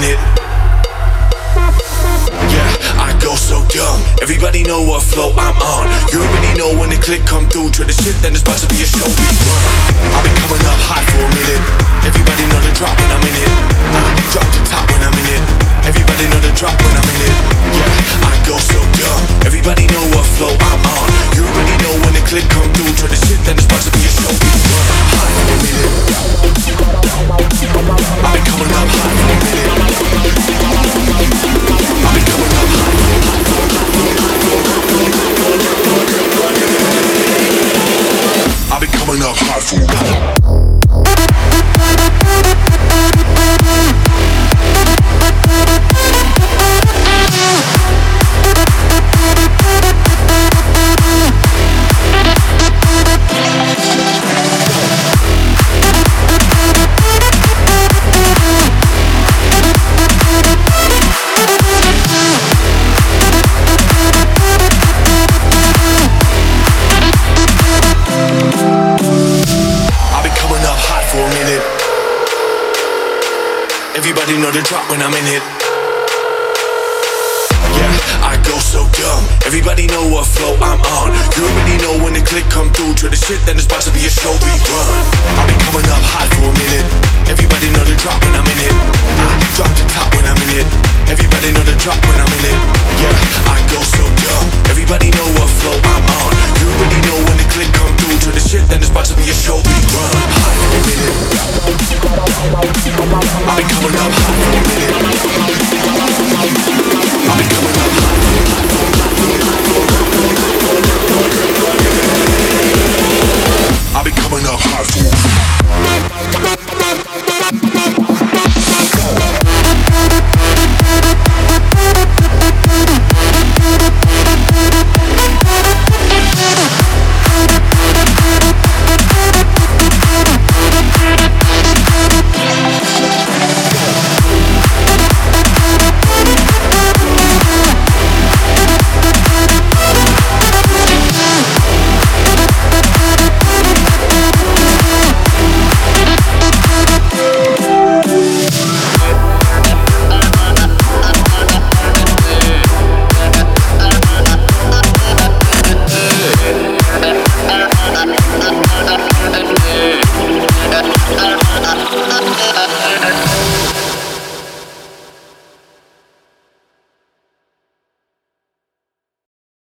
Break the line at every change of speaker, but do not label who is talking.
Yeah, I go so dumb. Everybody know what flow I'm on. You already know when the click come through. Try the shit, then it's about to be a show. I've been coming up hot for a minute. Everybody know the drop when I'm in it. I drop the top when I'm in it. Everybody know the drop when I'm in it. Yeah, I go so dumb. Everybody know what flow I'm on. You already know when the click come through. Try the shit, then it's about to be a show. I've been coming Everybody know the drop when I'm in it. Yeah, I go so dumb. Everybody know what flow I'm on. You already know when the click come through. To the shit, then it's about to be a show we run. I've been coming up hot for a minute. Everybody know the drop when I'm in it. I drop the top when I'm in it. Everybody know the drop when I'm in it. Yeah, I go so dumb. Everybody know what flow I'm on. You already know when the click come through. Through the shit then it's about to the